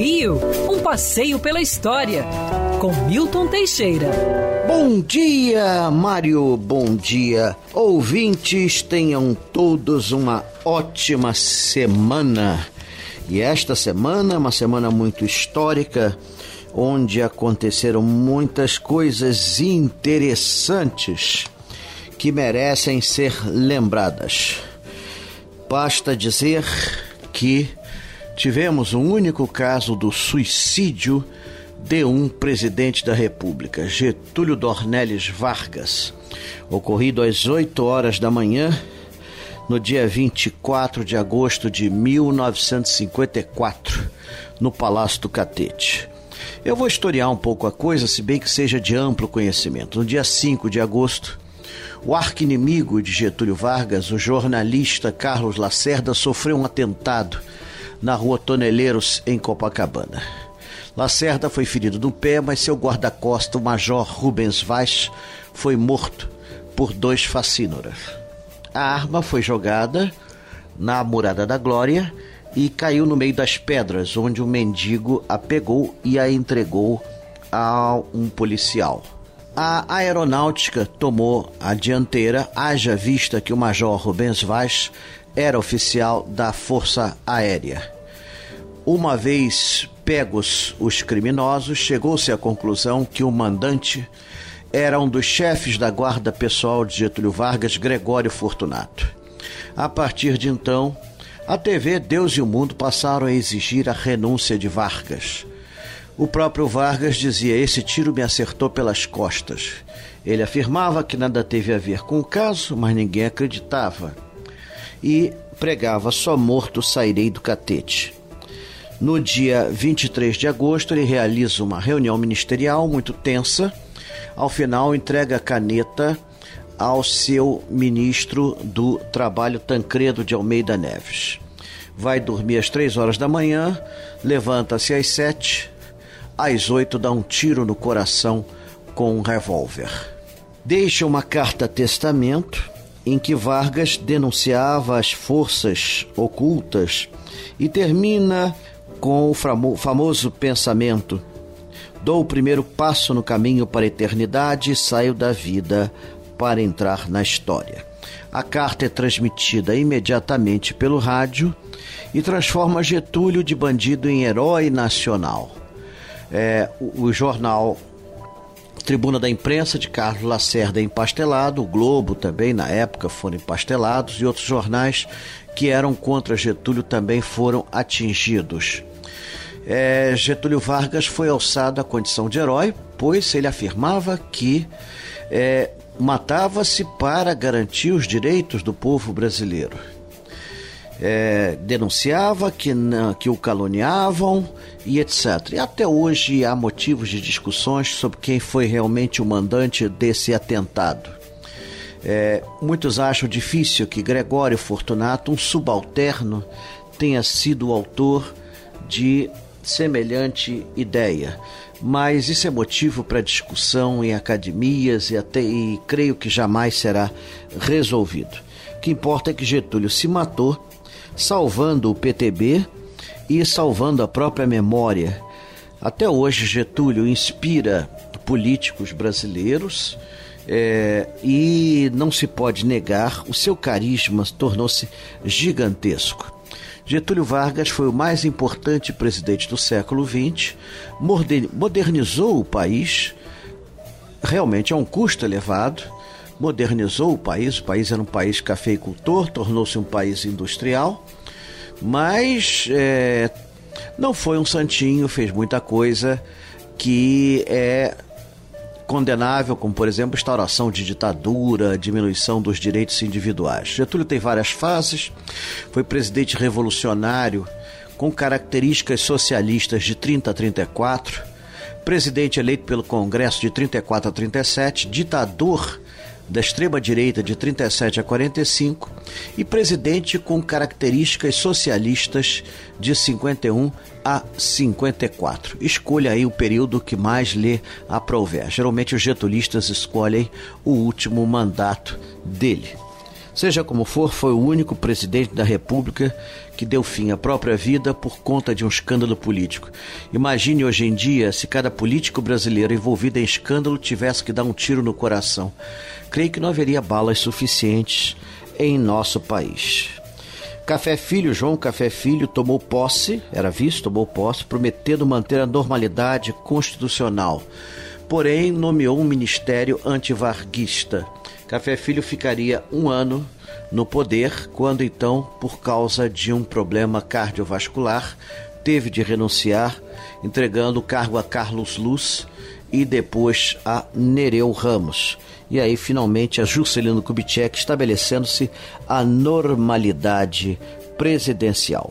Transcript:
Rio, um passeio pela história, com Milton Teixeira. Bom dia, Mário, bom dia. Ouvintes, tenham todos uma ótima semana. E esta semana é uma semana muito histórica, onde aconteceram muitas coisas interessantes que merecem ser lembradas. Basta dizer que tivemos um único caso do suicídio de um presidente da República, Getúlio Dornelles Vargas, ocorrido às 8 horas da manhã, no dia 24 de agosto de 1954, no Palácio do Catete. Eu vou historiar um pouco a coisa, se bem que seja de amplo conhecimento. No dia 5 de agosto, o arqui-inimigo de Getúlio Vargas, o jornalista Carlos Lacerda, sofreu um atentado na rua Toneleiros, em Copacabana. Lacerda foi ferido no pé, mas seu guarda-costa, o major Rubens Vaz, foi morto por dois facínoras. A arma foi jogada na Murada da Glória e caiu no meio das pedras, onde um mendigo a pegou e a entregou a um policial. A aeronáutica tomou a dianteira, haja vista que o major Rubens Vaz era oficial da Força Aérea. Uma vez pegos os criminosos, chegou-se à conclusão que o mandante era um dos chefes da guarda pessoal de Getúlio Vargas, Gregório Fortunato. A partir de então, a TV Deus e o Mundo passaram a exigir a renúncia de Vargas. O próprio Vargas dizia: Esse tiro me acertou pelas costas. Ele afirmava que nada teve a ver com o caso, mas ninguém acreditava. E pregava: Só morto sairei do catete. No dia 23 de agosto, ele realiza uma reunião ministerial muito tensa. Ao final, entrega a caneta ao seu ministro do Trabalho, Tancredo de Almeida Neves. Vai dormir às três horas da manhã, levanta-se às sete, às oito dá um tiro no coração com um revólver. Deixa uma carta testamento em que Vargas denunciava as forças ocultas e termina com o famoso pensamento: dou o primeiro passo no caminho para a eternidade e saio da vida para entrar na história. A carta é transmitida imediatamente pelo rádio e transforma Getúlio de bandido em herói nacional. É, o, o jornal Tribuna da Imprensa de Carlos Lacerda é empastelado, o Globo também na época foram empastelados e outros jornais que eram contra Getúlio também foram atingidos. É, Getúlio Vargas foi alçado à condição de herói, pois ele afirmava que é, matava-se para garantir os direitos do povo brasileiro. É, denunciava que, que o caluniavam e etc. E até hoje há motivos de discussões sobre quem foi realmente o mandante desse atentado. É, muitos acham difícil que Gregório Fortunato, um subalterno, tenha sido o autor de semelhante ideia. Mas isso é motivo para discussão em academias e até e creio que jamais será resolvido. O que importa é que Getúlio se matou, salvando o PTB e salvando a própria memória. Até hoje, Getúlio inspira políticos brasileiros é, e não se pode negar, o seu carisma tornou-se gigantesco. Getúlio Vargas foi o mais importante presidente do século XX, modernizou o país, realmente a um custo elevado, modernizou o país, o país era um país cafeicultor, tornou-se um país industrial, mas é, não foi um santinho, fez muita coisa que é condenável, como por exemplo instauração de ditadura, diminuição dos direitos individuais. Getúlio tem várias fases, foi presidente revolucionário com características socialistas de 30 a 34, presidente eleito pelo Congresso de 34 a 37, ditador da extrema-direita de 37 a 45 e presidente com características socialistas de 51 a 54. Escolha aí o período que mais lhe aprouver. Geralmente os getulistas escolhem o último mandato dele. Seja como for, foi o único presidente da República que deu fim à própria vida por conta de um escândalo político. Imagine hoje em dia se cada político brasileiro envolvido em escândalo tivesse que dar um tiro no coração. Creio que não haveria balas suficientes em nosso país. Café Filho, João Café Filho, tomou posse, era visto, tomou posse, prometendo manter a normalidade constitucional. Porém, nomeou um ministério antivarguista. Café Filho ficaria um ano no poder, quando então, por causa de um problema cardiovascular, teve de renunciar, entregando o cargo a Carlos Luz e depois a Nereu Ramos. E aí, finalmente, a Juscelino Kubitschek estabelecendo-se a normalidade presidencial.